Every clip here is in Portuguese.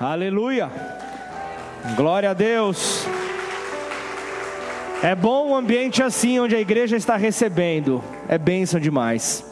Aleluia. Glória a Deus. É bom um ambiente assim, onde a igreja está recebendo. É bênção demais.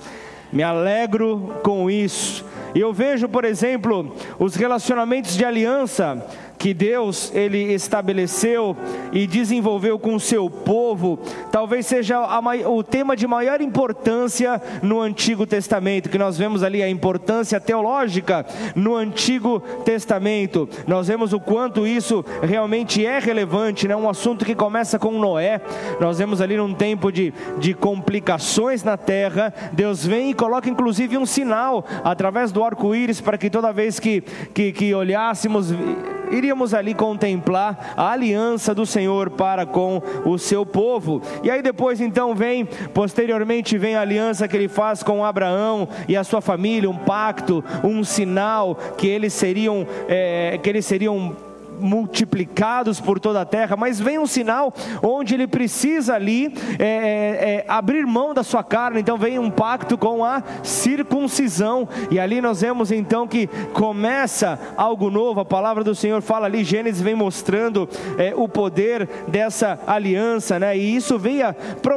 Me alegro com isso. E eu vejo, por exemplo, os relacionamentos de aliança que Deus ele estabeleceu e desenvolveu com o seu povo, talvez seja a, o tema de maior importância no Antigo Testamento, que nós vemos ali a importância teológica no Antigo Testamento. Nós vemos o quanto isso realmente é relevante, né? um assunto que começa com Noé. Nós vemos ali num tempo de, de complicações na terra, Deus vem e coloca inclusive um sinal através do arco-íris para que toda vez que, que, que olhássemos iríamos ali contemplar a aliança do Senhor para com o seu povo. E aí depois então vem, posteriormente vem a aliança que ele faz com Abraão e a sua família, um pacto, um sinal que eles seriam, é, que eles seriam multiplicados por toda a terra, mas vem um sinal onde ele precisa ali é, é, é, abrir mão da sua carne, então vem um pacto com a circuncisão, e ali nós vemos então que começa algo novo, a palavra do Senhor fala ali, Gênesis vem mostrando é, o poder dessa aliança, né? e isso veio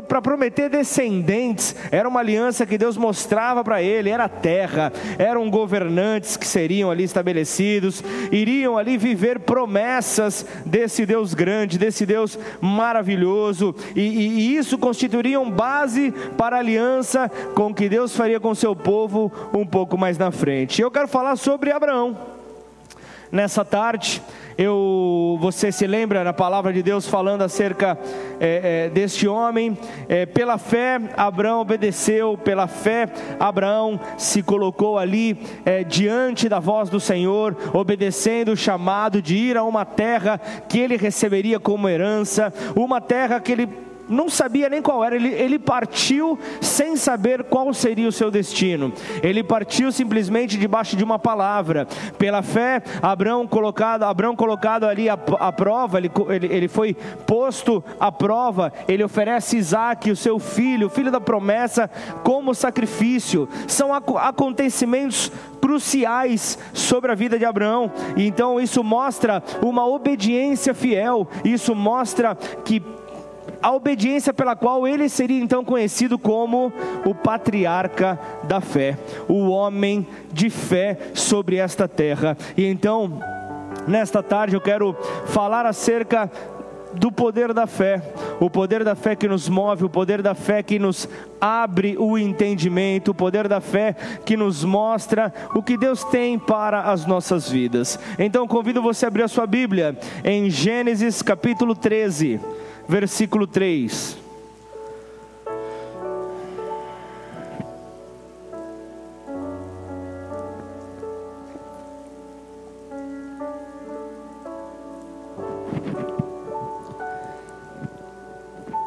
para prometer descendentes, era uma aliança que Deus mostrava para ele, era terra, eram governantes que seriam ali estabelecidos, iriam ali viver promessas promessas desse Deus grande, desse Deus maravilhoso, e, e, isso constituiria um base para a aliança com que Deus faria com seu povo um pouco mais na frente. Eu quero falar sobre Abraão. Nessa tarde, eu, você se lembra na palavra de Deus falando acerca é, é, deste homem? É, pela fé, Abraão obedeceu, pela fé, Abraão se colocou ali é, diante da voz do Senhor, obedecendo o chamado de ir a uma terra que ele receberia como herança, uma terra que ele não sabia nem qual era, ele, ele partiu sem saber qual seria o seu destino. Ele partiu simplesmente debaixo de uma palavra. Pela fé, Abraão colocado, Abraão colocado ali a, a prova, ele, ele, ele foi posto à prova, ele oferece Isaac, o seu filho, o filho da promessa, como sacrifício. São acontecimentos cruciais sobre a vida de Abraão. E então isso mostra uma obediência fiel. Isso mostra que a obediência pela qual ele seria então conhecido como o patriarca da fé, o homem de fé sobre esta terra. E então, nesta tarde eu quero falar acerca do poder da fé, o poder da fé que nos move, o poder da fé que nos abre o entendimento, o poder da fé que nos mostra o que Deus tem para as nossas vidas. Então convido você a abrir a sua Bíblia em Gênesis capítulo 13 versículo 3.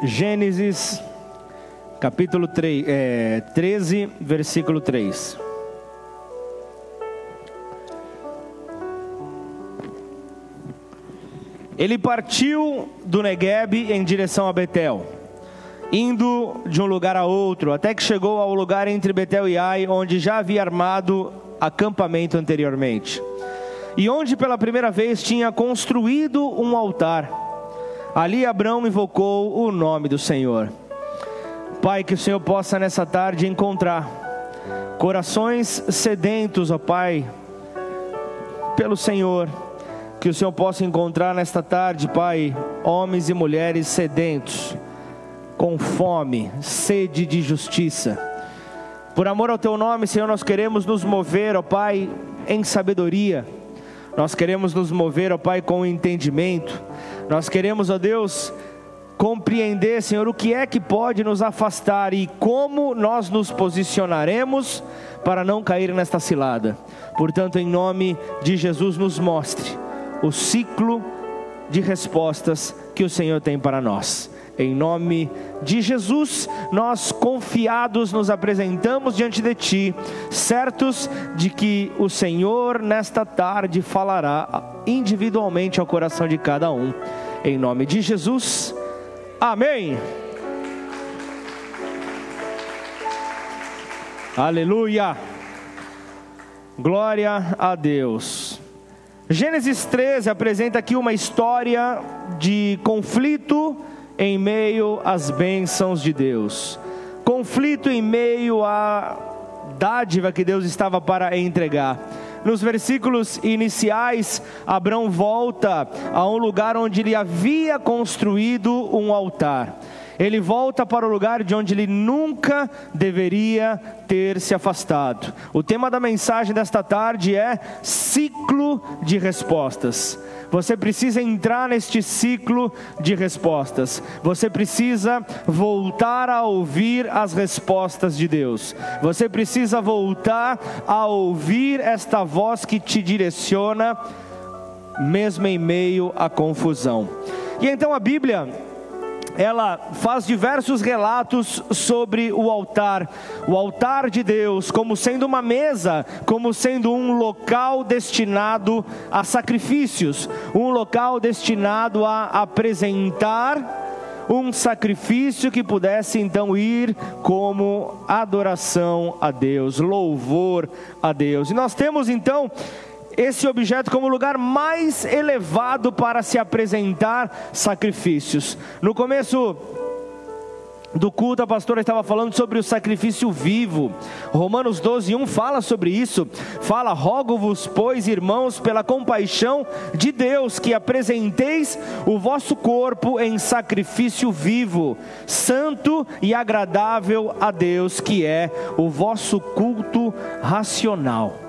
Gênesis, capítulo 3, é, 13, versículo 3. Ele partiu do Negueb em direção a Betel, indo de um lugar a outro, até que chegou ao lugar entre Betel e Ai, onde já havia armado acampamento anteriormente, e onde pela primeira vez tinha construído um altar. Ali Abraão invocou o nome do Senhor. Pai, que o Senhor possa nessa tarde encontrar corações sedentos, ó Pai, pelo Senhor que o Senhor possa encontrar nesta tarde, Pai, homens e mulheres sedentos, com fome, sede de justiça. Por amor ao Teu nome, Senhor, nós queremos nos mover, ó Pai, em sabedoria. Nós queremos nos mover, ó Pai, com entendimento. Nós queremos, ó Deus, compreender, Senhor, o que é que pode nos afastar e como nós nos posicionaremos para não cair nesta cilada. Portanto, em nome de Jesus, nos mostre o ciclo de respostas que o Senhor tem para nós. Em nome de Jesus, nós confiados nos apresentamos diante de Ti, certos de que o Senhor nesta tarde falará individualmente ao coração de cada um. Em nome de Jesus, amém. Aleluia, glória a Deus. Gênesis 13 apresenta aqui uma história de conflito em meio às bênçãos de Deus, conflito em meio à dádiva que Deus estava para entregar. Nos versículos iniciais, Abraão volta a um lugar onde ele havia construído um altar ele volta para o lugar de onde ele nunca deveria ter se afastado. O tema da mensagem desta tarde é ciclo de respostas. Você precisa entrar neste ciclo de respostas. Você precisa voltar a ouvir as respostas de Deus. Você precisa voltar a ouvir esta voz que te direciona, mesmo em meio à confusão. E então a Bíblia ela faz diversos relatos sobre o altar, o altar de Deus, como sendo uma mesa, como sendo um local destinado a sacrifícios, um local destinado a apresentar um sacrifício que pudesse então ir como adoração a Deus, louvor a Deus. E nós temos então esse objeto como lugar mais elevado para se apresentar sacrifícios. No começo do culto, a pastora estava falando sobre o sacrifício vivo. Romanos 12, 1 fala sobre isso. Fala: Rogo-vos, pois, irmãos, pela compaixão de Deus, que apresenteis o vosso corpo em sacrifício vivo, santo e agradável a Deus, que é o vosso culto racional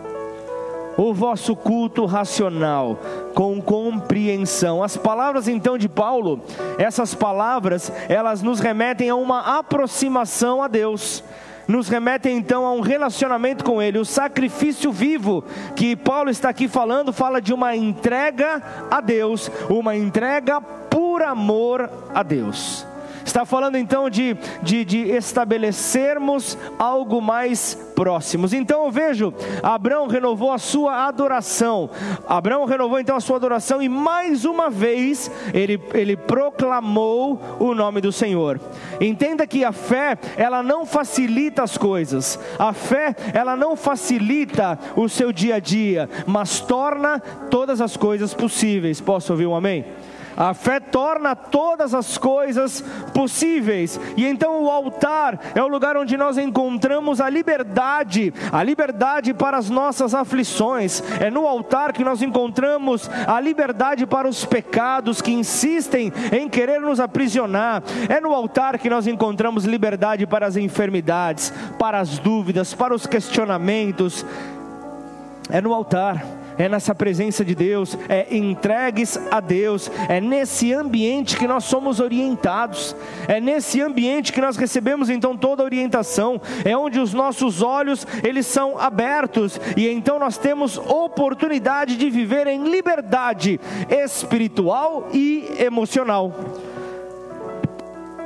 o vosso culto racional, com compreensão. As palavras então de Paulo, essas palavras, elas nos remetem a uma aproximação a Deus nos remetem então a um relacionamento com Ele. O sacrifício vivo que Paulo está aqui falando, fala de uma entrega a Deus, uma entrega por amor a Deus. Está falando então de, de, de estabelecermos algo mais próximos. Então eu vejo, Abraão renovou a sua adoração. Abraão renovou então a sua adoração e mais uma vez ele, ele proclamou o nome do Senhor. Entenda que a fé, ela não facilita as coisas. A fé, ela não facilita o seu dia a dia, mas torna todas as coisas possíveis. Posso ouvir um amém? A fé torna todas as coisas possíveis. E então o altar é o lugar onde nós encontramos a liberdade, a liberdade para as nossas aflições. É no altar que nós encontramos a liberdade para os pecados que insistem em querer nos aprisionar. É no altar que nós encontramos liberdade para as enfermidades, para as dúvidas, para os questionamentos. É no altar é nessa presença de Deus, é entregues a Deus, é nesse ambiente que nós somos orientados, é nesse ambiente que nós recebemos então toda a orientação, é onde os nossos olhos eles são abertos e então nós temos oportunidade de viver em liberdade espiritual e emocional.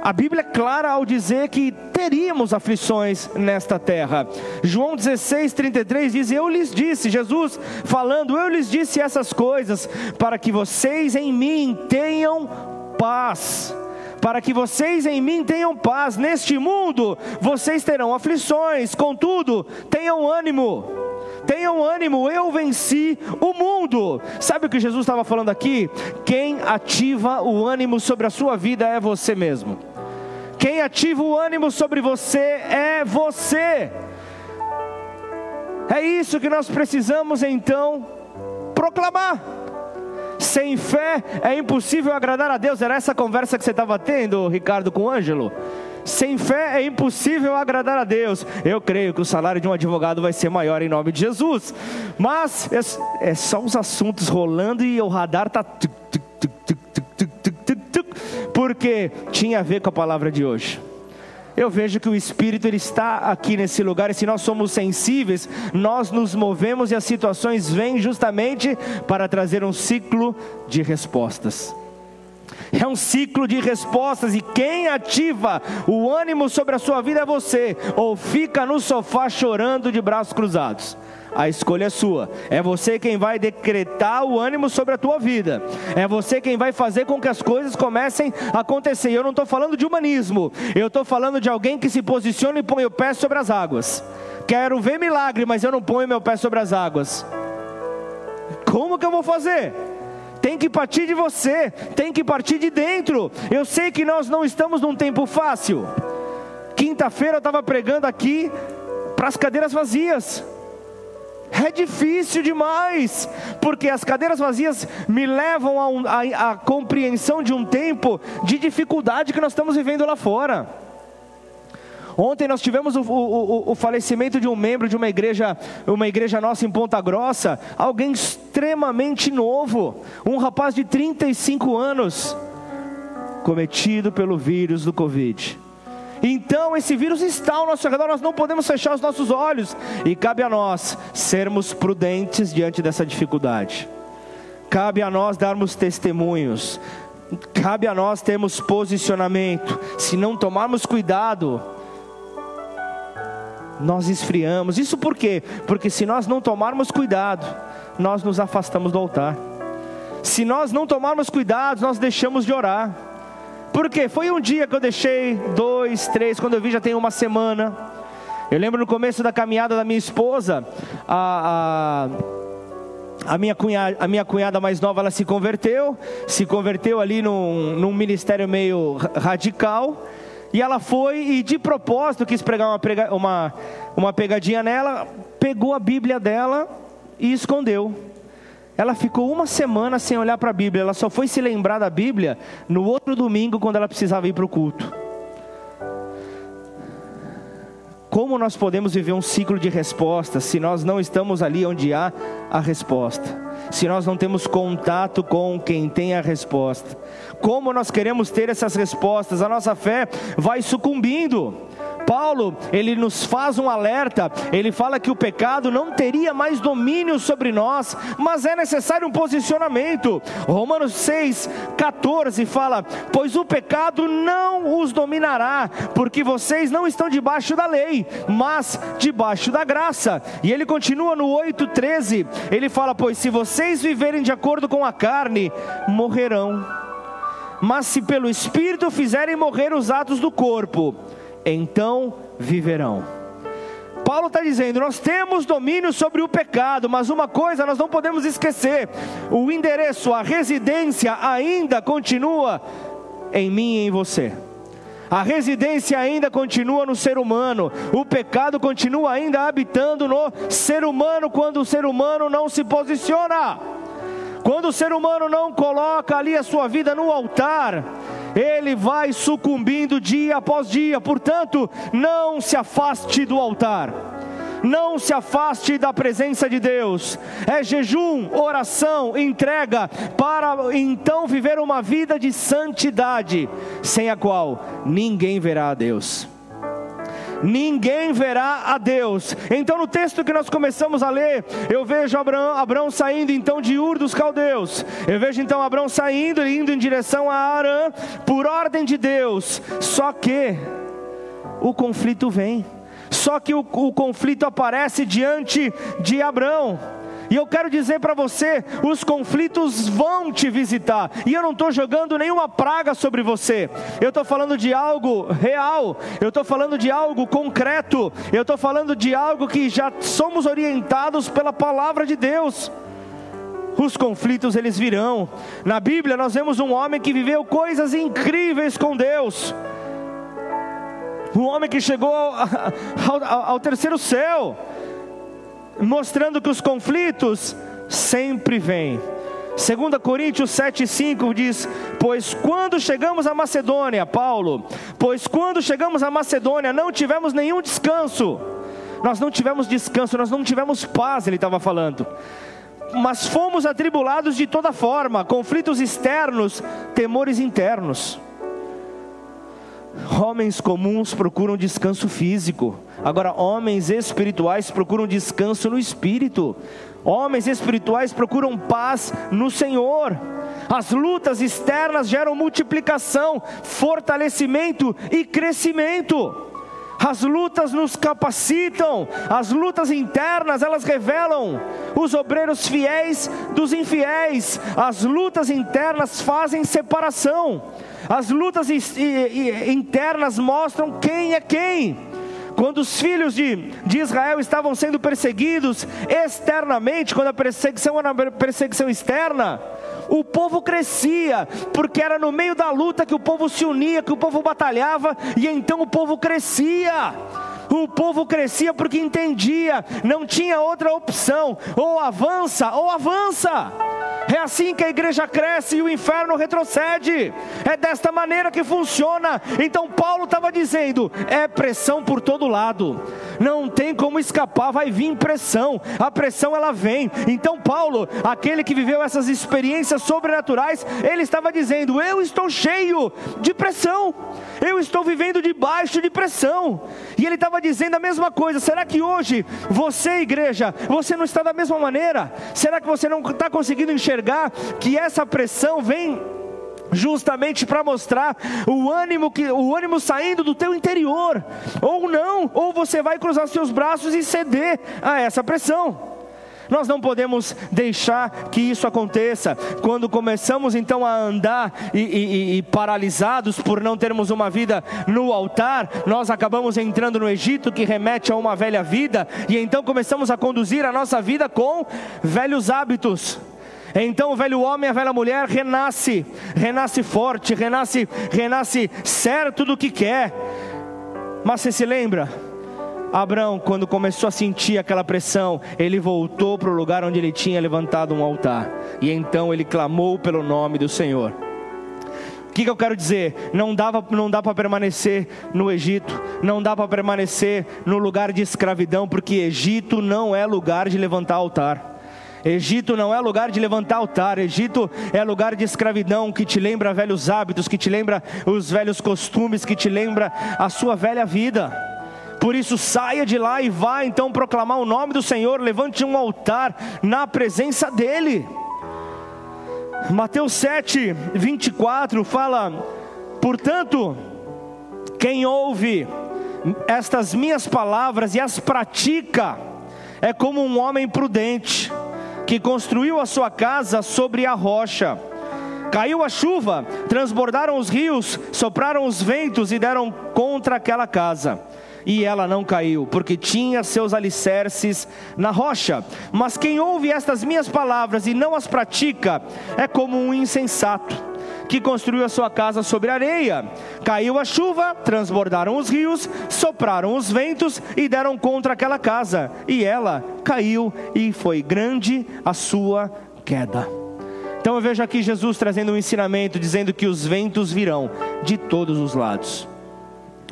A Bíblia é clara ao dizer que teríamos aflições nesta terra. João 16, 33 diz: Eu lhes disse, Jesus falando, eu lhes disse essas coisas, para que vocês em mim tenham paz. Para que vocês em mim tenham paz. Neste mundo vocês terão aflições, contudo, tenham ânimo tenham ânimo, eu venci o mundo. Sabe o que Jesus estava falando aqui? Quem ativa o ânimo sobre a sua vida é você mesmo. Quem ativa o ânimo sobre você é você. É isso que nós precisamos então proclamar. Sem fé é impossível agradar a Deus. Era essa conversa que você estava tendo, Ricardo, com o Ângelo. Sem fé é impossível agradar a Deus. Eu creio que o salário de um advogado vai ser maior em nome de Jesus. Mas é, é só os assuntos rolando e o radar está. Porque tinha a ver com a palavra de hoje eu vejo que o Espírito ele está aqui nesse lugar, e se nós somos sensíveis, nós nos movemos e as situações vêm justamente para trazer um ciclo de respostas. É um ciclo de respostas e quem ativa o ânimo sobre a sua vida é você, ou fica no sofá chorando de braços cruzados. A escolha é sua. É você quem vai decretar o ânimo sobre a tua vida. É você quem vai fazer com que as coisas comecem a acontecer. Eu não estou falando de humanismo. Eu estou falando de alguém que se posiciona e põe o pé sobre as águas. Quero ver milagre, mas eu não ponho meu pé sobre as águas. Como que eu vou fazer? Tem que partir de você, tem que partir de dentro. Eu sei que nós não estamos num tempo fácil. Quinta-feira eu estava pregando aqui para as cadeiras vazias. É difícil demais, porque as cadeiras vazias me levam à compreensão de um tempo de dificuldade que nós estamos vivendo lá fora. Ontem nós tivemos o, o, o, falecimento de um membro de uma igreja, uma igreja nossa em Ponta Grossa, alguém extremamente novo, um rapaz de 35 anos, cometido pelo vírus do Covid. Então esse vírus está ao nosso redor, nós não podemos fechar os nossos olhos, e cabe a nós sermos prudentes diante dessa dificuldade. Cabe a nós darmos testemunhos, cabe a nós termos posicionamento. Se não tomarmos cuidado, nós esfriamos. Isso por quê? Porque se nós não tomarmos cuidado, nós nos afastamos do altar. Se nós não tomarmos cuidado, nós deixamos de orar. Por quê? Foi um dia que eu deixei, dois, três, quando eu vi já tem uma semana. Eu lembro no começo da caminhada da minha esposa, a, a, a, minha, cunhada, a minha cunhada mais nova, ela se converteu, se converteu ali num, num ministério meio radical. E ela foi e de propósito quis pregar uma, prega, uma, uma pegadinha nela, pegou a Bíblia dela e escondeu. Ela ficou uma semana sem olhar para a Bíblia, ela só foi se lembrar da Bíblia no outro domingo, quando ela precisava ir para o culto. Como nós podemos viver um ciclo de respostas se nós não estamos ali onde há a resposta? Se nós não temos contato com quem tem a resposta? Como nós queremos ter essas respostas? A nossa fé vai sucumbindo. Paulo, ele nos faz um alerta, ele fala que o pecado não teria mais domínio sobre nós, mas é necessário um posicionamento. Romanos 6, 14 fala: Pois o pecado não os dominará, porque vocês não estão debaixo da lei, mas debaixo da graça. E ele continua no 8, 13, ele fala: Pois se vocês viverem de acordo com a carne, morrerão. Mas se pelo Espírito fizerem morrer os atos do corpo, então viverão. Paulo está dizendo: nós temos domínio sobre o pecado, mas uma coisa nós não podemos esquecer: o endereço, a residência ainda continua em mim e em você. A residência ainda continua no ser humano, o pecado continua ainda habitando no ser humano quando o ser humano não se posiciona. Quando o ser humano não coloca ali a sua vida no altar, ele vai sucumbindo dia após dia. Portanto, não se afaste do altar. Não se afaste da presença de Deus. É jejum, oração, entrega para então viver uma vida de santidade, sem a qual ninguém verá a Deus ninguém verá a Deus. Então, no texto que nós começamos a ler, eu vejo Abraão, Abraão saindo então de Ur dos Caldeus. Eu vejo então Abraão saindo e indo em direção a Arã, por ordem de Deus. Só que o conflito vem. Só que o, o conflito aparece diante de Abraão. E eu quero dizer para você: os conflitos vão te visitar. E eu não estou jogando nenhuma praga sobre você. Eu estou falando de algo real. Eu estou falando de algo concreto. Eu estou falando de algo que já somos orientados pela palavra de Deus. Os conflitos eles virão. Na Bíblia nós vemos um homem que viveu coisas incríveis com Deus. Um homem que chegou ao, ao, ao terceiro céu mostrando que os conflitos sempre vêm. 2 Coríntios 7,5 diz: Pois quando chegamos à Macedônia, Paulo, pois quando chegamos à Macedônia não tivemos nenhum descanso, nós não tivemos descanso, nós não tivemos paz, ele estava falando, mas fomos atribulados de toda forma, conflitos externos, temores internos. Homens comuns procuram descanso físico, agora homens espirituais procuram descanso no espírito. Homens espirituais procuram paz no Senhor. As lutas externas geram multiplicação, fortalecimento e crescimento. As lutas nos capacitam, as lutas internas, elas revelam os obreiros fiéis dos infiéis. As lutas internas fazem separação. As lutas internas mostram quem é quem. Quando os filhos de, de Israel estavam sendo perseguidos externamente, quando a perseguição era perseguição externa, o povo crescia, porque era no meio da luta que o povo se unia, que o povo batalhava, e então o povo crescia. O povo crescia porque entendia, não tinha outra opção, ou avança ou avança. É assim que a igreja cresce e o inferno retrocede. É desta maneira que funciona. Então Paulo estava dizendo: é pressão por todo lado. Não tem como escapar, vai vir pressão. A pressão ela vem. Então Paulo, aquele que viveu essas experiências sobrenaturais, ele estava dizendo: eu estou cheio de pressão. Eu estou vivendo debaixo de pressão. E ele estava dizendo a mesma coisa. Será que hoje você, igreja, você não está da mesma maneira? Será que você não está conseguindo enxergar? que essa pressão vem justamente para mostrar o ânimo que o ânimo saindo do teu interior, ou não, ou você vai cruzar seus braços e ceder a essa pressão. Nós não podemos deixar que isso aconteça. Quando começamos então a andar e, e, e, paralisados por não termos uma vida no altar, nós acabamos entrando no Egito, que remete a uma velha vida, e então começamos a conduzir a nossa vida com velhos hábitos. Então o velho homem, a velha mulher renasce, renasce forte, renasce, renasce certo do que quer. Mas você se lembra? Abraão, quando começou a sentir aquela pressão, ele voltou para o lugar onde ele tinha levantado um altar. E então ele clamou pelo nome do Senhor. O que, que eu quero dizer? Não, dava, não dá para permanecer no Egito, não dá para permanecer no lugar de escravidão, porque Egito não é lugar de levantar altar. Egito não é lugar de levantar altar, Egito é lugar de escravidão que te lembra velhos hábitos, que te lembra os velhos costumes, que te lembra a sua velha vida. Por isso, saia de lá e vá então proclamar o nome do Senhor, levante um altar na presença dEle. Mateus 7, 24 fala: Portanto, quem ouve estas minhas palavras e as pratica, é como um homem prudente que construiu a sua casa sobre a rocha. Caiu a chuva, transbordaram os rios, sopraram os ventos e deram contra aquela casa. E ela não caiu, porque tinha seus alicerces na rocha. Mas quem ouve estas minhas palavras e não as pratica, é como um insensato que construiu a sua casa sobre areia. Caiu a chuva, transbordaram os rios, sopraram os ventos e deram contra aquela casa, e ela caiu, e foi grande a sua queda. Então eu vejo aqui Jesus trazendo um ensinamento, dizendo que os ventos virão de todos os lados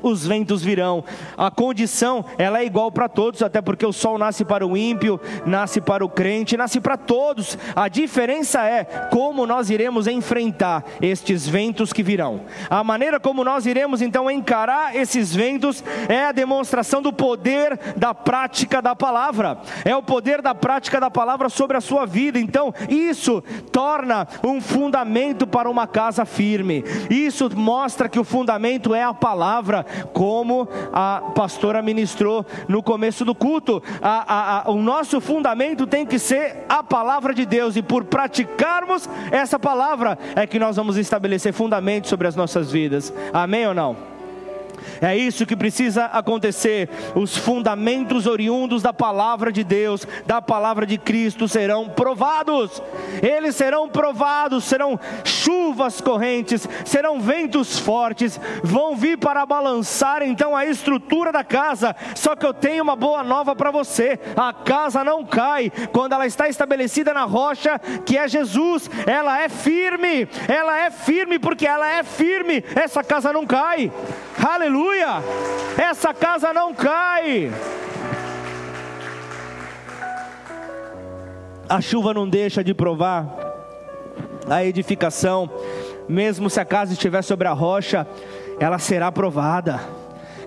os ventos virão. A condição, ela é igual para todos, até porque o sol nasce para o ímpio, nasce para o crente, nasce para todos. A diferença é como nós iremos enfrentar estes ventos que virão. A maneira como nós iremos então encarar esses ventos é a demonstração do poder da prática da palavra. É o poder da prática da palavra sobre a sua vida. Então, isso torna um fundamento para uma casa firme. Isso mostra que o fundamento é a palavra como a pastora ministrou no começo do culto. A, a, a, o nosso fundamento tem que ser a palavra de Deus, e por praticarmos essa palavra é que nós vamos estabelecer fundamentos sobre as nossas vidas. Amém ou não? É isso que precisa acontecer. Os fundamentos oriundos da palavra de Deus, da palavra de Cristo, serão provados. Eles serão provados, serão chuvas correntes, serão ventos fortes, vão vir para balançar então a estrutura da casa. Só que eu tenho uma boa nova para você: a casa não cai quando ela está estabelecida na rocha, que é Jesus. Ela é firme, ela é firme porque ela é firme. Essa casa não cai. Aleluia! Essa casa não cai. A chuva não deixa de provar a edificação, mesmo se a casa estiver sobre a rocha, ela será provada.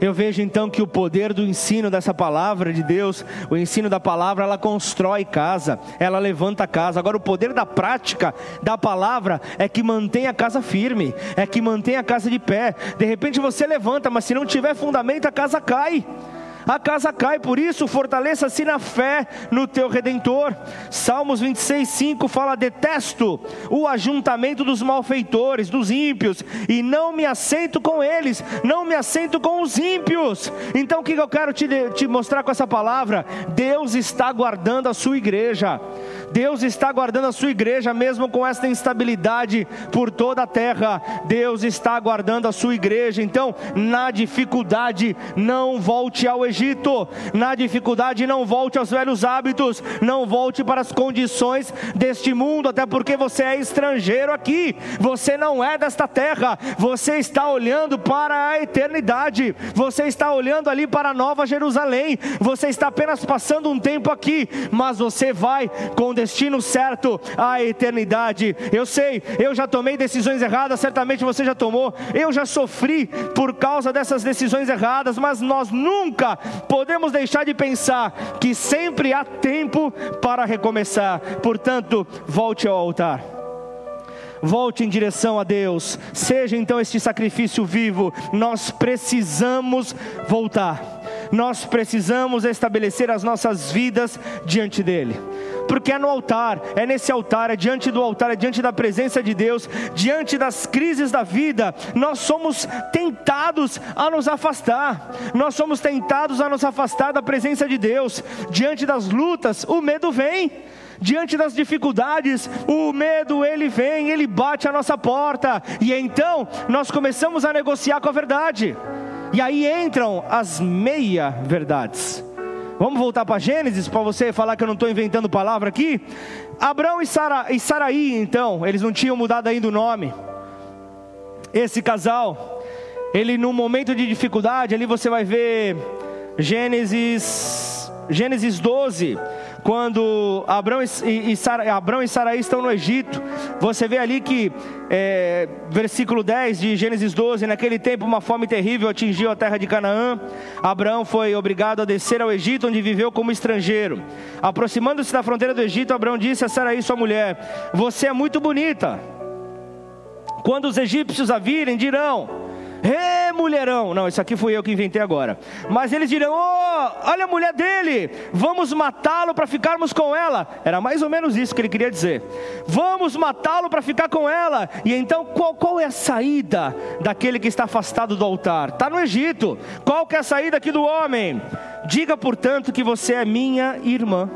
Eu vejo então que o poder do ensino dessa palavra de Deus, o ensino da palavra, ela constrói casa, ela levanta a casa. Agora, o poder da prática da palavra é que mantém a casa firme, é que mantém a casa de pé. De repente você levanta, mas se não tiver fundamento, a casa cai. A casa cai. Por isso, fortaleça-se na fé no teu redentor. Salmos 26, 5 fala: Detesto o ajuntamento dos malfeitores, dos ímpios, e não me assento com eles, não me assento com os ímpios. Então, o que eu quero te, te mostrar com essa palavra? Deus está guardando a sua igreja. Deus está guardando a sua igreja, mesmo com esta instabilidade por toda a terra. Deus está guardando a sua igreja. Então, na dificuldade, não volte ao Egito. Na dificuldade, não volte aos velhos hábitos. Não volte para as condições deste mundo, até porque você é estrangeiro aqui. Você não é desta terra. Você está olhando para a eternidade. Você está olhando ali para a Nova Jerusalém. Você está apenas passando um tempo aqui, mas você vai com destino certo à eternidade. Eu sei, eu já tomei decisões erradas, certamente você já tomou. Eu já sofri por causa dessas decisões erradas, mas nós nunca podemos deixar de pensar que sempre há tempo para recomeçar. Portanto, volte ao altar volte em direção a Deus, seja então este sacrifício vivo, nós precisamos voltar, nós precisamos estabelecer as nossas vidas diante dEle porque é no altar, é nesse altar, é diante do altar, é diante da presença de Deus, diante das crises da vida, nós somos tentados a nos afastar, nós somos tentados a nos afastar da presença de Deus, diante das lutas, o medo vem. Diante das dificuldades, o medo ele vem, ele bate a nossa porta, e então nós começamos a negociar com a verdade. E aí entram as meia verdades. Vamos voltar para Gênesis para você falar que eu não estou inventando palavra aqui. Abraão e, Sara, e Saraí, então, eles não tinham mudado ainda o nome. Esse casal, ele num momento de dificuldade, ali você vai ver Gênesis, Gênesis 12 quando Abraão e, e, Sara, e Saraí estão no Egito, você vê ali que, é, versículo 10 de Gênesis 12: Naquele tempo uma fome terrível atingiu a terra de Canaã. Abraão foi obrigado a descer ao Egito, onde viveu como estrangeiro. Aproximando-se da fronteira do Egito, Abraão disse a Saraí, sua mulher: Você é muito bonita. Quando os egípcios a virem, dirão: Ê, mulherão! Não, isso aqui fui eu que inventei agora. Mas eles dirão: oh, olha a mulher dele, vamos matá-lo para ficarmos com ela. Era mais ou menos isso que ele queria dizer. Vamos matá-lo para ficar com ela. E então, qual, qual é a saída daquele que está afastado do altar? Está no Egito. Qual que é a saída aqui do homem? Diga, portanto, que você é minha irmã.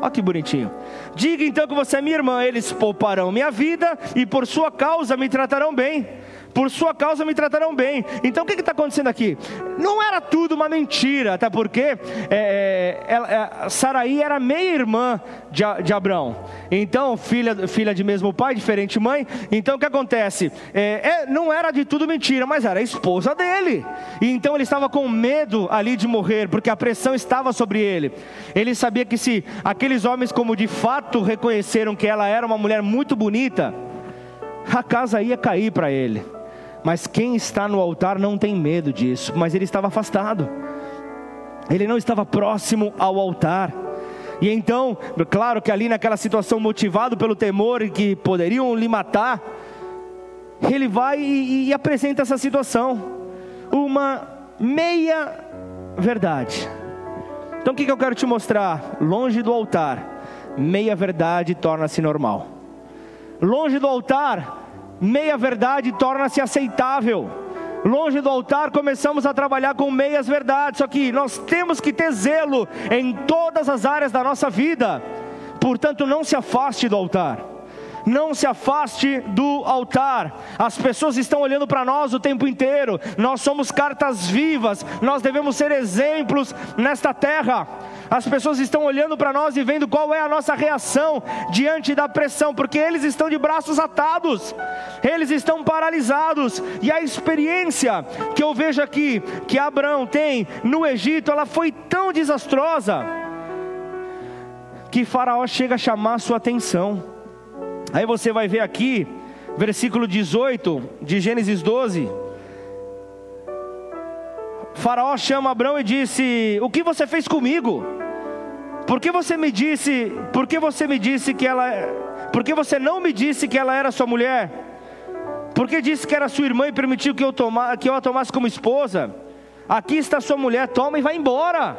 Olha que bonitinho. Diga então que você é minha irmã, eles pouparão minha vida e por sua causa me tratarão bem por sua causa me tratarão bem. Então o que está acontecendo aqui? Não era tudo uma mentira, até porque é, é, é, Saraí era meia-irmã de, de, Abraão. Então, filha, filha de mesmo pai, diferente mãe. Então o que acontece? É, é, não era de tudo mentira, mas era a esposa dele. E então ele estava com medo ali de morrer, porque a pressão estava sobre ele. Ele sabia que se aqueles homens, como de fato reconheceram que ela era uma mulher muito bonita, a casa ia cair para ele. Mas quem está no altar não tem medo disso, mas ele estava afastado. Ele não estava próximo ao altar. E então, claro que ali naquela situação, motivado pelo temor que poderiam lhe matar, ele vai e, e apresenta essa situação, uma meia verdade. Então o que, que eu quero te mostrar? Longe do altar, meia verdade torna-se normal. Longe do altar, meia verdade torna-se aceitável. Longe do altar começamos a trabalhar com meias verdades, só que nós temos que ter zelo em todas as áreas da nossa vida. Portanto, não se afaste do altar não se afaste do altar. As pessoas estão olhando para nós o tempo inteiro. Nós somos cartas vivas, nós devemos ser exemplos nesta terra. As pessoas estão olhando para nós e vendo qual é a nossa reação diante da pressão, porque eles estão de braços atados, eles estão paralisados, e a experiência que eu vejo aqui, que Abraão tem no Egito, ela foi tão desastrosa, que Faraó chega a chamar sua atenção. Aí você vai ver aqui, versículo 18 de Gênesis 12. Faraó chama Abraão e disse: O que você fez comigo? Por que você me disse, por que você me disse que ela, por que você não me disse que ela era sua mulher? Por que disse que era sua irmã e permitiu que eu, toma, que eu a tomasse como esposa? Aqui está sua mulher, toma e vai embora.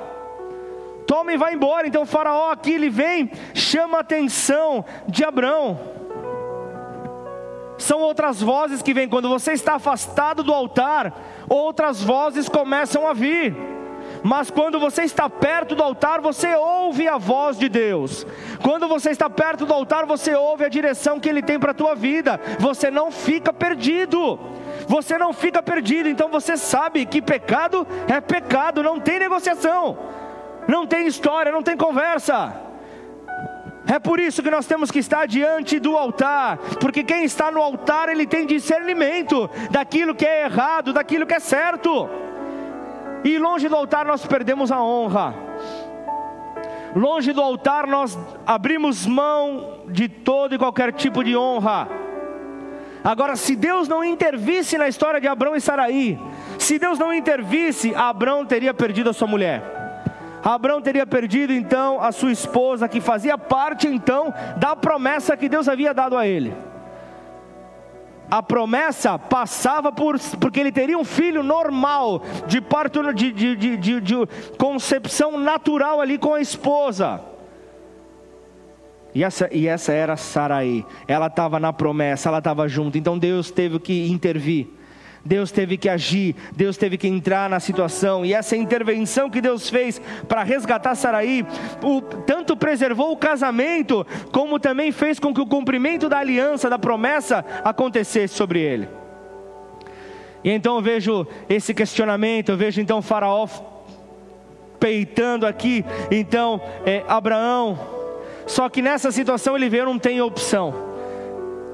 Toma e vai embora. Então faraó aqui ele vem, chama a atenção de Abrão. São outras vozes que vêm quando você está afastado do altar, outras vozes começam a vir. Mas quando você está perto do altar, você ouve a voz de Deus. Quando você está perto do altar, você ouve a direção que Ele tem para a tua vida. Você não fica perdido. Você não fica perdido. Então você sabe que pecado é pecado. Não tem negociação. Não tem história. Não tem conversa. É por isso que nós temos que estar diante do altar, porque quem está no altar, ele tem discernimento daquilo que é errado, daquilo que é certo. E longe do altar nós perdemos a honra. Longe do altar nós abrimos mão de todo e qualquer tipo de honra. Agora, se Deus não intervisse na história de Abraão e Saraí, se Deus não intervisse, Abraão teria perdido a sua mulher. Abraão teria perdido então a sua esposa, que fazia parte então da promessa que Deus havia dado a ele a promessa passava por porque ele teria um filho normal, de parto de, de, de, de, concepção natural ali com a esposa. E essa, e essa era Saraí. Ela estava na promessa, ela estava junto. Então Deus teve que intervir. Deus teve que agir, Deus teve que entrar na situação, e essa intervenção que Deus fez para resgatar Saraí, o, tanto preservou o casamento, como também fez com que o cumprimento da aliança, da promessa, acontecesse sobre ele. E então eu vejo esse questionamento, eu vejo então Faraó peitando aqui, então é, Abraão, só que nessa situação ele vê, eu não tenho opção,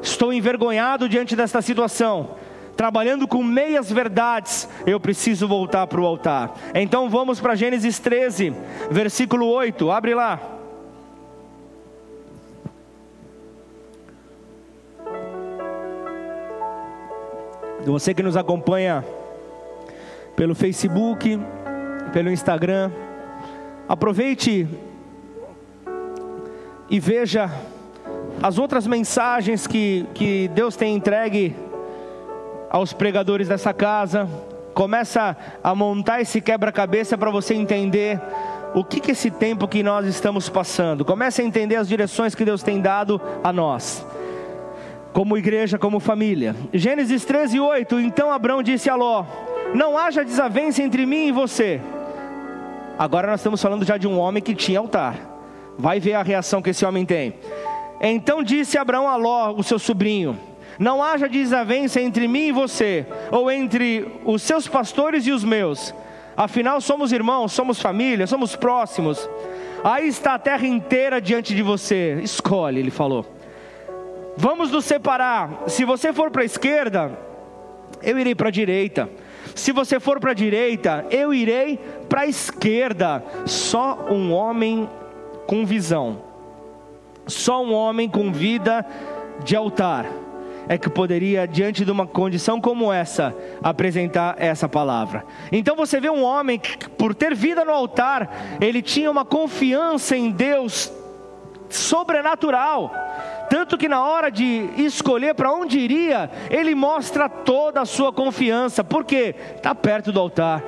estou envergonhado diante desta situação, trabalhando com meias verdades, eu preciso voltar para o altar. Então vamos para Gênesis 13, versículo 8, abre lá. Você que nos acompanha pelo Facebook, pelo Instagram, aproveite e veja as outras mensagens que, que Deus tem entregue aos pregadores dessa casa, começa a montar esse quebra-cabeça para você entender o que, que esse tempo que nós estamos passando. Comece a entender as direções que Deus tem dado a nós, como igreja, como família. Gênesis 13, 8. Então Abraão disse a Ló: Não haja desavença entre mim e você. Agora nós estamos falando já de um homem que tinha altar. Vai ver a reação que esse homem tem. Então disse Abraão a Ló, o seu sobrinho: não haja desavença entre mim e você, ou entre os seus pastores e os meus. Afinal, somos irmãos, somos família, somos próximos. Aí está a terra inteira diante de você. Escolhe, ele falou. Vamos nos separar. Se você for para a esquerda, eu irei para a direita. Se você for para a direita, eu irei para a esquerda. Só um homem com visão, só um homem com vida de altar é que poderia, diante de uma condição como essa, apresentar essa palavra. Então você vê um homem que, por ter vida no altar, ele tinha uma confiança em Deus sobrenatural. Tanto que na hora de escolher para onde iria, ele mostra toda a sua confiança, porque está perto do altar.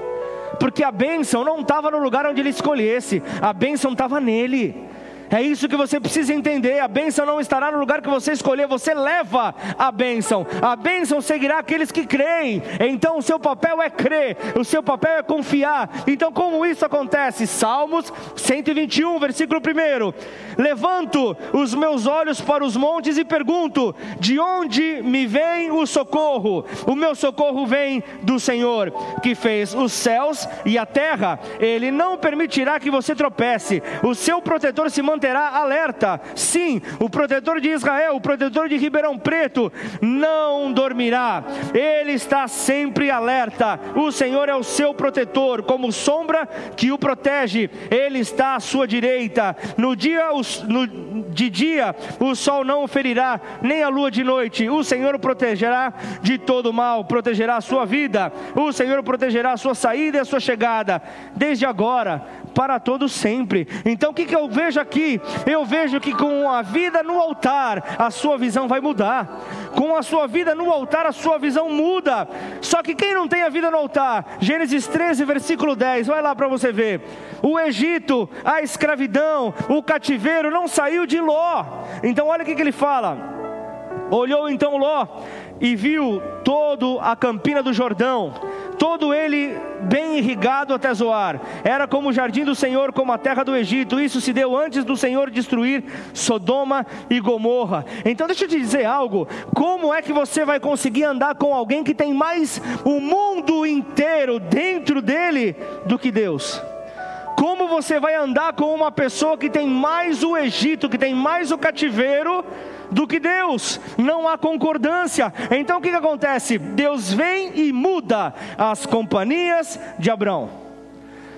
Porque a bênção não estava no lugar onde ele escolhesse, a bênção estava nele. É isso que você precisa entender. A bênção não estará no lugar que você escolher, você leva a bênção. A bênção seguirá aqueles que creem. Então o seu papel é crer, o seu papel é confiar. Então, como isso acontece? Salmos 121, versículo 1. Levanto os meus olhos para os montes e pergunto: de onde me vem o socorro? O meu socorro vem do Senhor, que fez os céus e a terra. Ele não permitirá que você tropece. O seu protetor se mantém manterá alerta. Sim, o protetor de Israel, o protetor de Ribeirão Preto, não dormirá. Ele está sempre alerta. O Senhor é o seu protetor, como sombra que o protege. Ele está à sua direita. No dia, no, de dia, o sol não o ferirá, nem a lua de noite. O Senhor o protegerá de todo mal, protegerá a sua vida. O Senhor protegerá a sua saída e a sua chegada, desde agora para todo sempre. Então o que, que eu vejo aqui? Eu vejo que com a vida no altar, a sua visão vai mudar. Com a sua vida no altar, a sua visão muda. Só que quem não tem a vida no altar? Gênesis 13, versículo 10, vai lá para você ver. O Egito, a escravidão, o cativeiro não saiu de Ló. Então olha o que, que ele fala. Olhou então Ló e viu todo a campina do Jordão todo ele bem irrigado até Zoar. Era como o jardim do Senhor, como a terra do Egito. Isso se deu antes do Senhor destruir Sodoma e Gomorra. Então deixa eu te dizer algo: como é que você vai conseguir andar com alguém que tem mais o mundo inteiro dentro dele do que Deus? Como você vai andar com uma pessoa que tem mais o Egito, que tem mais o cativeiro? Do que Deus, não há concordância. Então o que, que acontece? Deus vem e muda as companhias de Abraão.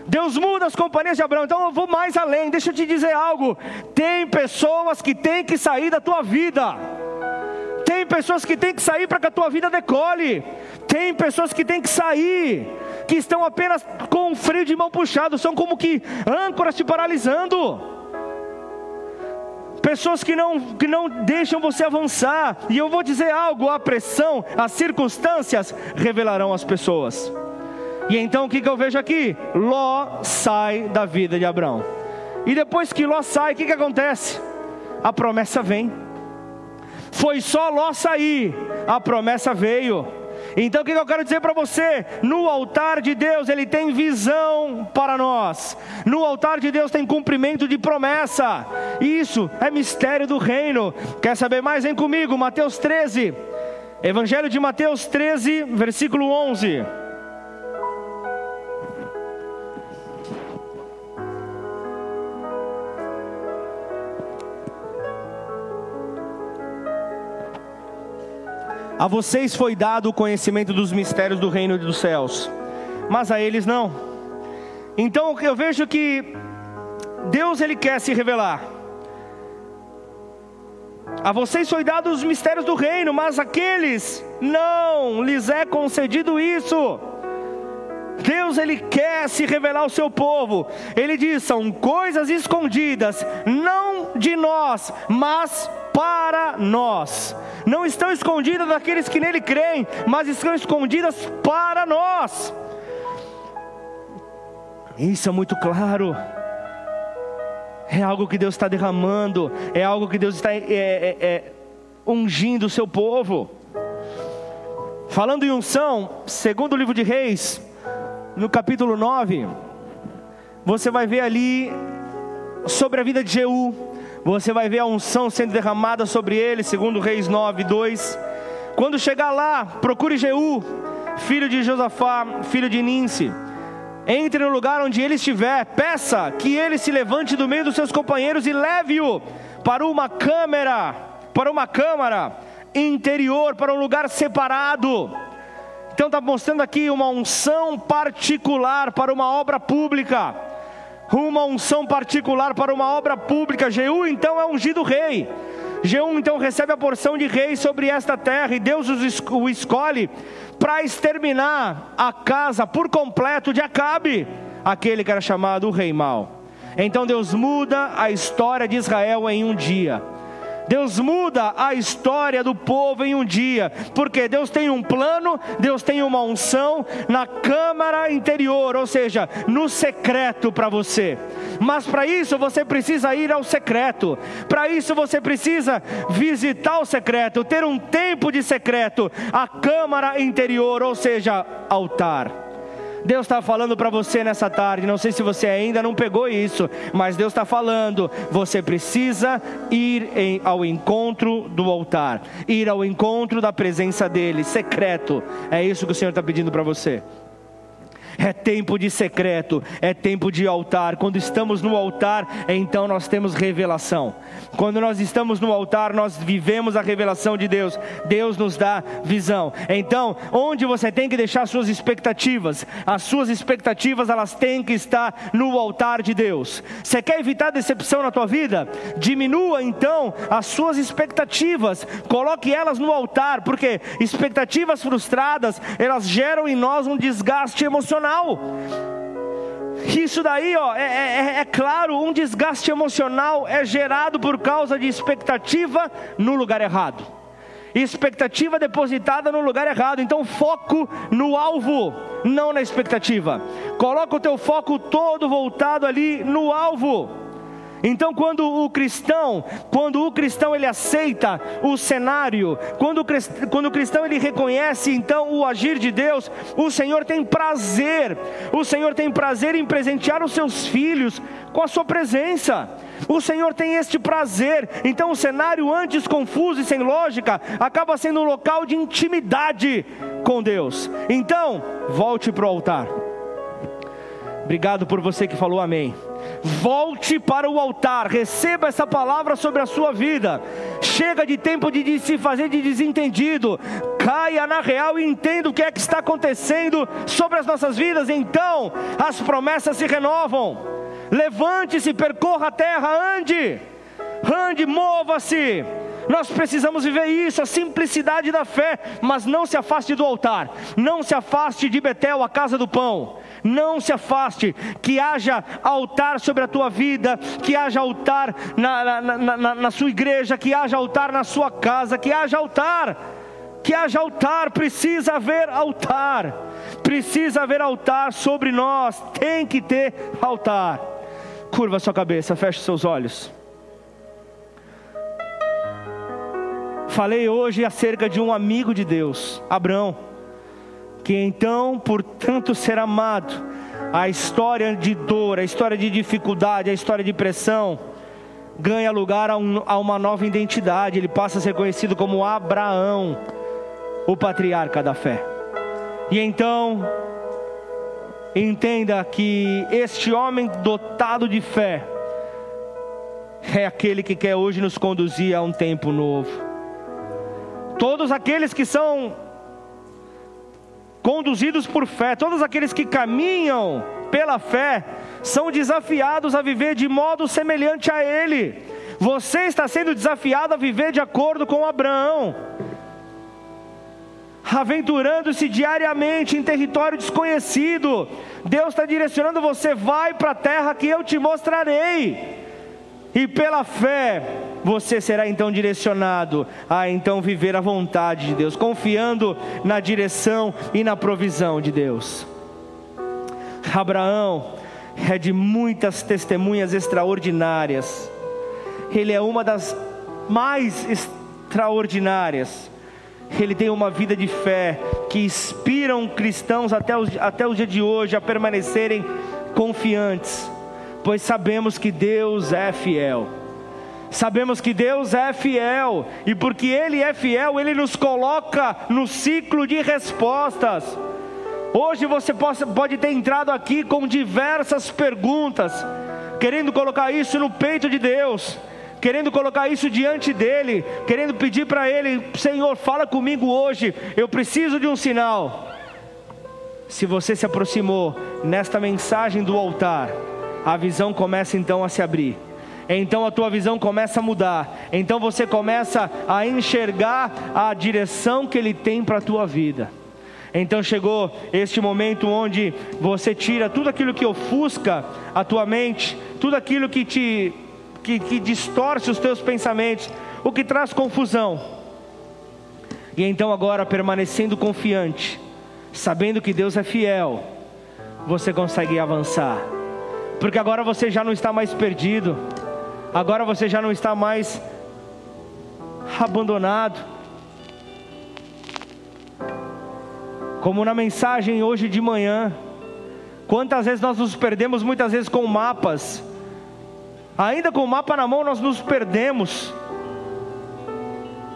Deus muda as companhias de Abraão. Então eu vou mais além. Deixa eu te dizer algo. Tem pessoas que têm que sair da tua vida. Tem pessoas que têm que sair para que a tua vida decole. Tem pessoas que têm que sair, que estão apenas com o freio de mão puxado, são como que âncoras te paralisando pessoas que não, que não deixam você avançar. E eu vou dizer algo: a pressão, as circunstâncias revelarão as pessoas. E então o que, que eu vejo aqui? Ló sai da vida de Abraão. E depois que Ló sai, o que, que acontece? A promessa vem. Foi só Ló sair, a promessa veio. Então o que eu quero dizer para você? No altar de Deus ele tem visão para nós. No altar de Deus tem cumprimento de promessa. Isso é mistério do reino. Quer saber mais? Vem comigo, Mateus 13. Evangelho de Mateus 13, versículo 11. A vocês foi dado o conhecimento dos mistérios do reino dos céus, mas a eles não. Então eu vejo que Deus ele quer se revelar. A vocês foi dado os mistérios do reino, mas aqueles não lhes é concedido isso. Deus ele quer se revelar ao seu povo. Ele diz: são coisas escondidas, não de nós, mas para nós. Não estão escondidas daqueles que nele creem, mas estão escondidas para nós. Isso é muito claro. É algo que Deus está derramando, é algo que Deus está é, é, é, ungindo o seu povo. Falando em unção, segundo o livro de Reis, no capítulo 9, você vai ver ali sobre a vida de Jeú você vai ver a unção sendo derramada sobre ele, segundo Reis 9, 2. Quando chegar lá, procure Jeú, filho de Josafá, filho de Ninse. Entre no lugar onde ele estiver, peça que ele se levante do meio dos seus companheiros e leve-o para uma câmara, para uma câmara interior, para um lugar separado. Então está mostrando aqui uma unção particular para uma obra pública uma unção particular para uma obra pública. Jeú então é ungido rei. Jeú então recebe a porção de rei sobre esta terra e Deus o escolhe para exterminar a casa por completo de Acabe, aquele que era chamado o rei mau. Então Deus muda a história de Israel em um dia. Deus muda a história do povo em um dia, porque Deus tem um plano, Deus tem uma unção na câmara interior, ou seja, no secreto para você. Mas para isso você precisa ir ao secreto, para isso você precisa visitar o secreto, ter um tempo de secreto, a câmara interior, ou seja, altar. Deus está falando para você nessa tarde. Não sei se você ainda não pegou isso, mas Deus está falando. Você precisa ir em, ao encontro do altar, ir ao encontro da presença dEle, secreto. É isso que o Senhor está pedindo para você é tempo de secreto, é tempo de altar. Quando estamos no altar, então nós temos revelação. Quando nós estamos no altar, nós vivemos a revelação de Deus. Deus nos dá visão. Então, onde você tem que deixar suas expectativas? As suas expectativas, elas têm que estar no altar de Deus. Você quer evitar decepção na tua vida? Diminua então as suas expectativas. Coloque elas no altar, porque expectativas frustradas, elas geram em nós um desgaste emocional emocional. Isso daí, ó, é, é, é, claro, um desgaste emocional é gerado por causa de expectativa no lugar errado. expectativa depositada no lugar errado. Então, foco no alvo, não na expectativa. Coloca o teu foco todo voltado ali no alvo. Então, quando o cristão, quando o cristão ele aceita o cenário, quando o, quando o cristão ele reconhece então o agir de Deus, o Senhor tem prazer, o Senhor tem prazer em presentear os seus filhos com a sua presença. O Senhor tem este prazer. Então, o cenário antes confuso e sem lógica acaba sendo um local de intimidade com Deus. Então, volte para o altar. Obrigado por você que falou amém. Volte para o altar, receba essa palavra sobre a sua vida. Chega de tempo de se fazer de desentendido. Caia na real e entenda o que é que está acontecendo sobre as nossas vidas. Então, as promessas se renovam. Levante-se, percorra a terra, ande. Ande, mova-se. Nós precisamos viver isso, a simplicidade da fé, mas não se afaste do altar, não se afaste de Betel, a casa do pão não se afaste, que haja altar sobre a tua vida, que haja altar na, na, na, na sua igreja, que haja altar na sua casa, que haja altar, que haja altar, precisa haver altar, precisa haver altar sobre nós, tem que ter altar. Curva sua cabeça, feche seus olhos. Falei hoje acerca de um amigo de Deus, Abraão que então, por tanto ser amado, a história de dor, a história de dificuldade, a história de pressão, ganha lugar a, um, a uma nova identidade, ele passa a ser conhecido como Abraão, o patriarca da fé. E então, entenda que este homem dotado de fé, é aquele que quer hoje nos conduzir a um tempo novo. Todos aqueles que são conduzidos por fé, todos aqueles que caminham pela fé, são desafiados a viver de modo semelhante a Ele. Você está sendo desafiado a viver de acordo com Abraão, aventurando-se diariamente em território desconhecido. Deus está direcionando você, vai para a terra que eu te mostrarei. E pela fé, você será então direcionado a então viver a vontade de Deus, confiando na direção e na provisão de Deus. Abraão é de muitas testemunhas extraordinárias. Ele é uma das mais extraordinárias. Ele tem uma vida de fé que inspiram cristãos até até o dia de hoje a permanecerem confiantes pois sabemos que Deus é fiel. Sabemos que Deus é fiel, e porque Ele é fiel, Ele nos coloca no ciclo de respostas. Hoje você pode ter entrado aqui com diversas perguntas, querendo colocar isso no peito de Deus, querendo colocar isso diante dEle, querendo pedir para Ele: Senhor, fala comigo hoje, eu preciso de um sinal. Se você se aproximou nesta mensagem do altar, a visão começa então a se abrir. Então a tua visão começa a mudar. Então você começa a enxergar a direção que Ele tem para a tua vida. Então chegou este momento onde você tira tudo aquilo que ofusca a tua mente, tudo aquilo que te que, que distorce os teus pensamentos, o que traz confusão. E então agora permanecendo confiante, sabendo que Deus é fiel, você consegue avançar porque agora você já não está mais perdido, agora você já não está mais abandonado. Como na mensagem hoje de manhã, quantas vezes nós nos perdemos, muitas vezes com mapas, ainda com o mapa na mão nós nos perdemos,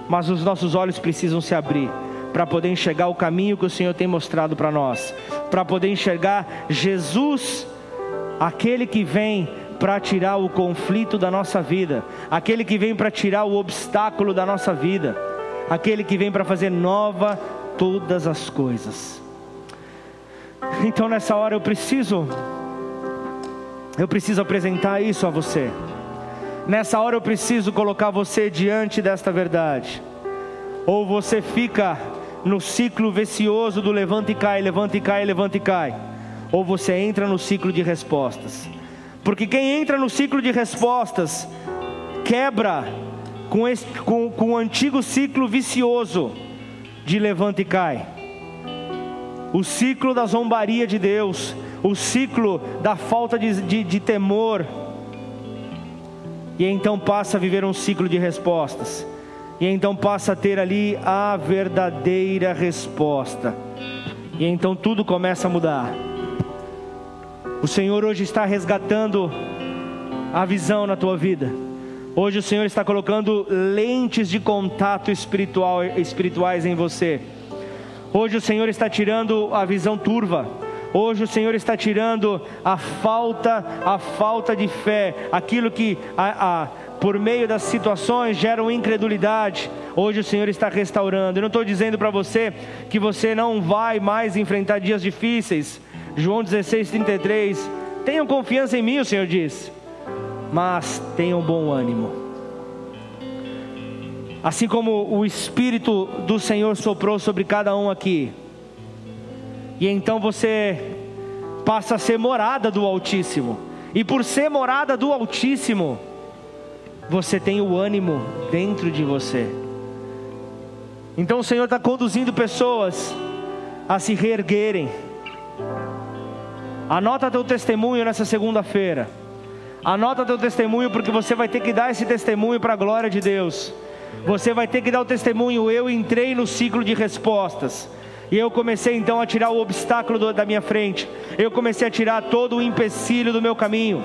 mas os nossos olhos precisam se abrir para poder enxergar o caminho que o Senhor tem mostrado para nós, para poder enxergar Jesus aquele que vem para tirar o conflito da nossa vida, aquele que vem para tirar o obstáculo da nossa vida, aquele que vem para fazer nova todas as coisas. Então nessa hora eu preciso eu preciso apresentar isso a você. Nessa hora eu preciso colocar você diante desta verdade. Ou você fica no ciclo vicioso do levanta e cai, levanta e cai, levanta e cai ou você entra no ciclo de respostas. Porque quem entra no ciclo de respostas quebra com, esse, com, com o antigo ciclo vicioso de levanta e cai. O ciclo da zombaria de Deus, o ciclo da falta de, de, de temor. E então passa a viver um ciclo de respostas. E então passa a ter ali a verdadeira resposta. E então tudo começa a mudar. O Senhor hoje está resgatando a visão na tua vida. Hoje o Senhor está colocando lentes de contato espiritual, espirituais em você. Hoje o Senhor está tirando a visão turva. Hoje o Senhor está tirando a falta, a falta de fé, aquilo que a, a, por meio das situações geram incredulidade. Hoje o Senhor está restaurando. Eu não estou dizendo para você que você não vai mais enfrentar dias difíceis. João 16, 33. Tenham confiança em mim, o Senhor diz mas tenham bom ânimo. Assim como o Espírito do Senhor soprou sobre cada um aqui, e então você passa a ser morada do Altíssimo, e por ser morada do Altíssimo, você tem o ânimo dentro de você. Então o Senhor está conduzindo pessoas a se reerguerem. Anota teu testemunho nessa segunda-feira. Anota teu testemunho, porque você vai ter que dar esse testemunho para a glória de Deus. Você vai ter que dar o testemunho. Eu entrei no ciclo de respostas. E eu comecei então a tirar o obstáculo do, da minha frente. Eu comecei a tirar todo o empecilho do meu caminho.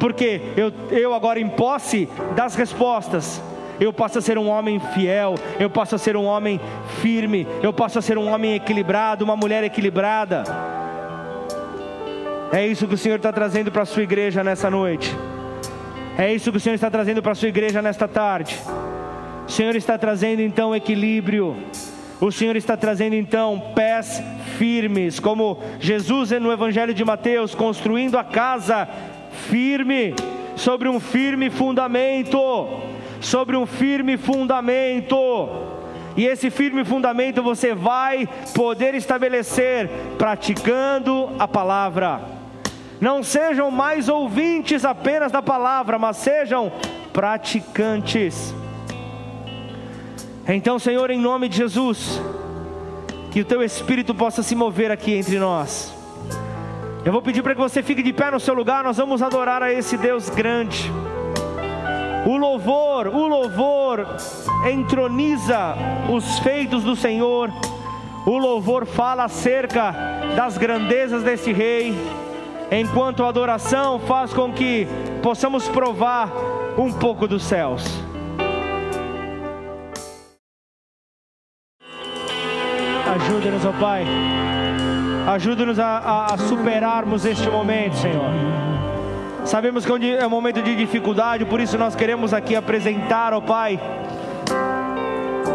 Porque eu, eu agora em posse das respostas, eu passo a ser um homem fiel, eu passo a ser um homem firme, eu passo a ser um homem equilibrado, uma mulher equilibrada. É isso que o Senhor está trazendo para a sua igreja nessa noite. É isso que o Senhor está trazendo para a sua igreja nesta tarde. O Senhor está trazendo então equilíbrio. O Senhor está trazendo então pés firmes, como Jesus no Evangelho de Mateus, construindo a casa firme, sobre um firme fundamento. Sobre um firme fundamento. E esse firme fundamento você vai poder estabelecer praticando a palavra. Não sejam mais ouvintes apenas da palavra, mas sejam praticantes. Então, Senhor, em nome de Jesus, que o teu espírito possa se mover aqui entre nós. Eu vou pedir para que você fique de pé no seu lugar, nós vamos adorar a esse Deus grande. O louvor, o louvor entroniza os feitos do Senhor. O louvor fala acerca das grandezas desse rei enquanto a adoração faz com que possamos provar um pouco dos céus. Ajuda-nos, ó Pai. Ajuda-nos a, a, superarmos este momento, Senhor. Sabemos que é um momento de dificuldade, por isso nós queremos aqui apresentar, ó Pai,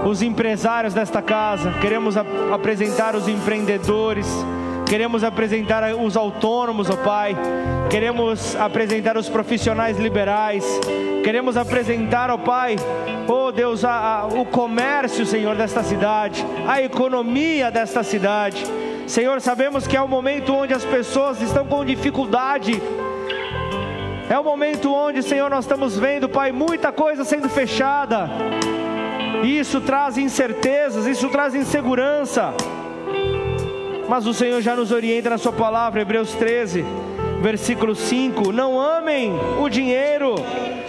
os empresários desta casa, queremos apresentar os empreendedores Queremos apresentar os autônomos, ó Pai. Queremos apresentar os profissionais liberais. Queremos apresentar, ó Pai, ó Deus, a, a, o comércio, Senhor, desta cidade, a economia desta cidade. Senhor, sabemos que é o momento onde as pessoas estão com dificuldade. É o momento onde, Senhor, nós estamos vendo, Pai, muita coisa sendo fechada. Isso traz incertezas, isso traz insegurança. Mas o Senhor já nos orienta na Sua palavra, Hebreus 13, versículo 5: Não amem o dinheiro,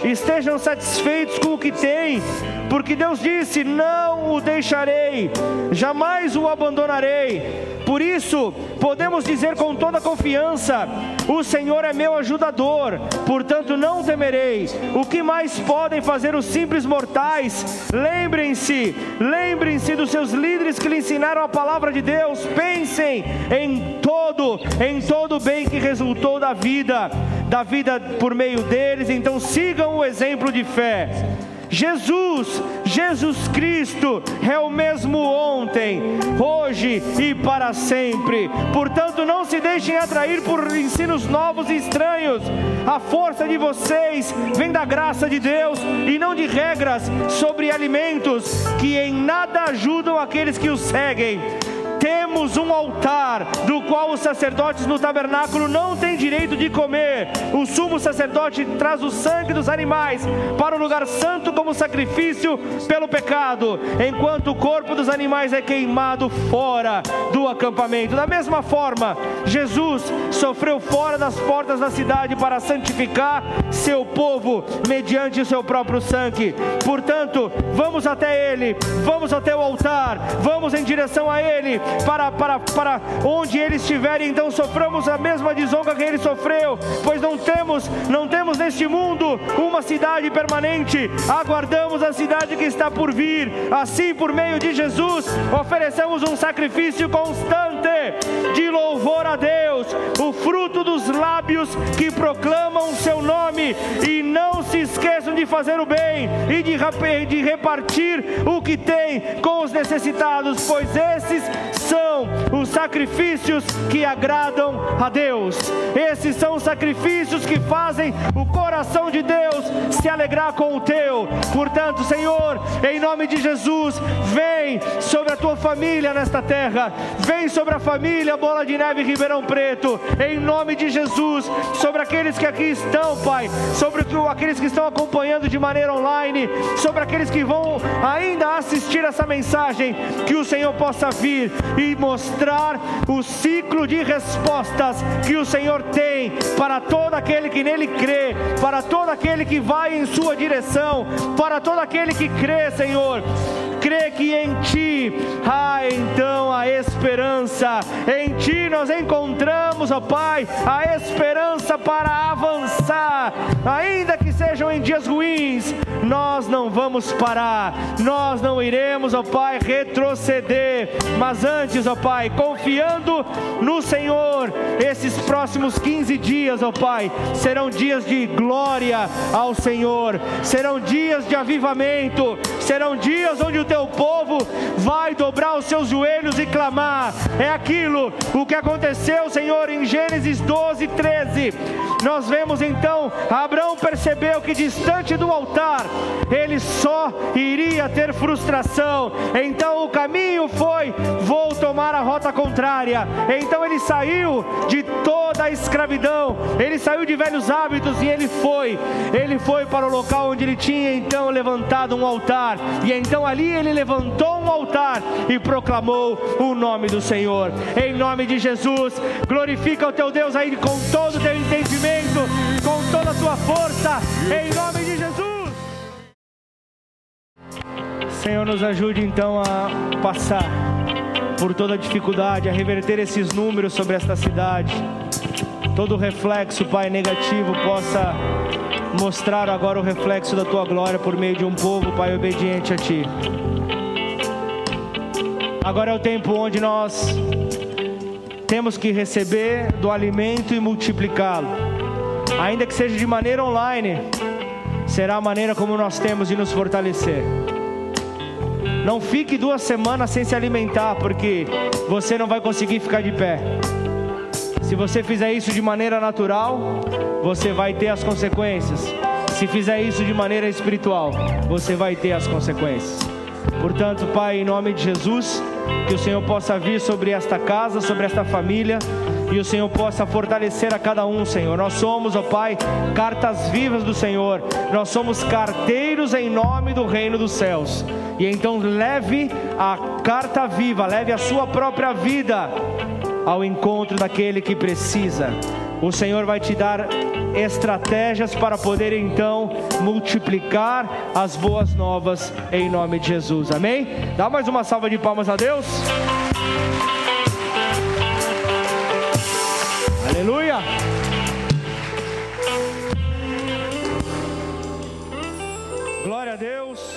estejam satisfeitos com o que têm, porque Deus disse: Não o deixarei, jamais o abandonarei. Por isso, podemos dizer com toda confiança: O Senhor é meu ajudador, portanto não temerei. O que mais podem fazer os simples mortais? Lembrem-se, lembrem-se dos seus líderes que lhe ensinaram a palavra de Deus. Pensem em todo, em todo o bem que resultou da vida, da vida por meio deles. Então sigam o exemplo de fé. Jesus, Jesus Cristo é o mesmo ontem, hoje e para sempre. Portanto, não se deixem atrair por ensinos novos e estranhos. A força de vocês vem da graça de Deus e não de regras sobre alimentos que em nada ajudam aqueles que os seguem temos um altar do qual os sacerdotes no tabernáculo não têm direito de comer. O sumo sacerdote traz o sangue dos animais para o lugar santo como sacrifício pelo pecado, enquanto o corpo dos animais é queimado fora do acampamento. Da mesma forma, Jesus sofreu fora das portas da cidade para santificar seu povo mediante o seu próprio sangue. Portanto, vamos até ele, vamos até o altar, vamos em direção a ele para, para, para onde ele estiver, então soframos a mesma desonra que ele sofreu, pois não temos, não temos neste mundo uma cidade permanente, aguardamos a cidade que está por vir, assim por meio de Jesus, oferecemos um sacrifício constante de louvor a Deus, o fruto dos lábios que proclamam o seu nome, e não se esqueçam de fazer o bem e de, de repartir o que tem com os necessitados, pois esses são os sacrifícios que agradam a Deus. Esses são os sacrifícios que fazem o coração de Deus se alegrar com o teu. Portanto, Senhor, em nome de Jesus, vem sobre a tua família nesta terra, vem sobre a família Bola de Neve Ribeirão Preto, em nome de Jesus, sobre aqueles que aqui estão, Pai, sobre aqueles que estão acompanhando de maneira online, sobre aqueles que vão ainda assistir essa mensagem, que o Senhor possa vir e mostrar o ciclo de respostas que o Senhor tem para todo aquele que nele crê, para todo aquele que vai em sua direção, para todo aquele que crê, Senhor. Crê que em Ti há então a esperança, em Ti nós encontramos, ó Pai, a esperança para avançar, ainda que sejam em dias ruins, nós não vamos parar, nós não iremos, ó Pai, retroceder, mas antes, ó Pai, confiando no Senhor, esses próximos 15 dias, ó Pai, serão dias de glória ao Senhor, serão dias de avivamento, serão dias onde o teu povo vai dobrar os seus joelhos e É aquilo o que aconteceu, Senhor, em Gênesis 12, 13. Nós vemos então, Abraão percebeu que distante do altar, ele só iria ter frustração. Então o caminho foi: vou tomar a rota contrária. Então ele saiu de toda a escravidão, ele saiu de velhos hábitos e ele foi. Ele foi para o local onde ele tinha então levantado um altar. E então ali ele levantou um altar e proclamou o nome do Senhor. Em nome de Jesus, glorifica o teu Deus aí com todo o teu entendimento, com toda a tua força. Em nome de Jesus. Senhor, nos ajude então a passar por toda a dificuldade, a reverter esses números sobre esta cidade. Todo reflexo, Pai, negativo possa mostrar agora o reflexo da tua glória por meio de um povo, Pai, obediente a Ti. Agora é o tempo onde nós temos que receber do alimento e multiplicá-lo, ainda que seja de maneira online, será a maneira como nós temos de nos fortalecer. Não fique duas semanas sem se alimentar, porque você não vai conseguir ficar de pé. Se você fizer isso de maneira natural, você vai ter as consequências. Se fizer isso de maneira espiritual, você vai ter as consequências. Portanto, Pai, em nome de Jesus, que o Senhor possa vir sobre esta casa, sobre esta família e o Senhor possa fortalecer a cada um, Senhor. Nós somos, ó Pai, cartas vivas do Senhor, nós somos carteiros em nome do reino dos céus. E então leve a carta viva, leve a sua própria vida ao encontro daquele que precisa. O Senhor vai te dar estratégias para poder então multiplicar as boas novas em nome de Jesus. Amém? Dá mais uma salva de palmas a Deus. Aleluia! Glória a Deus.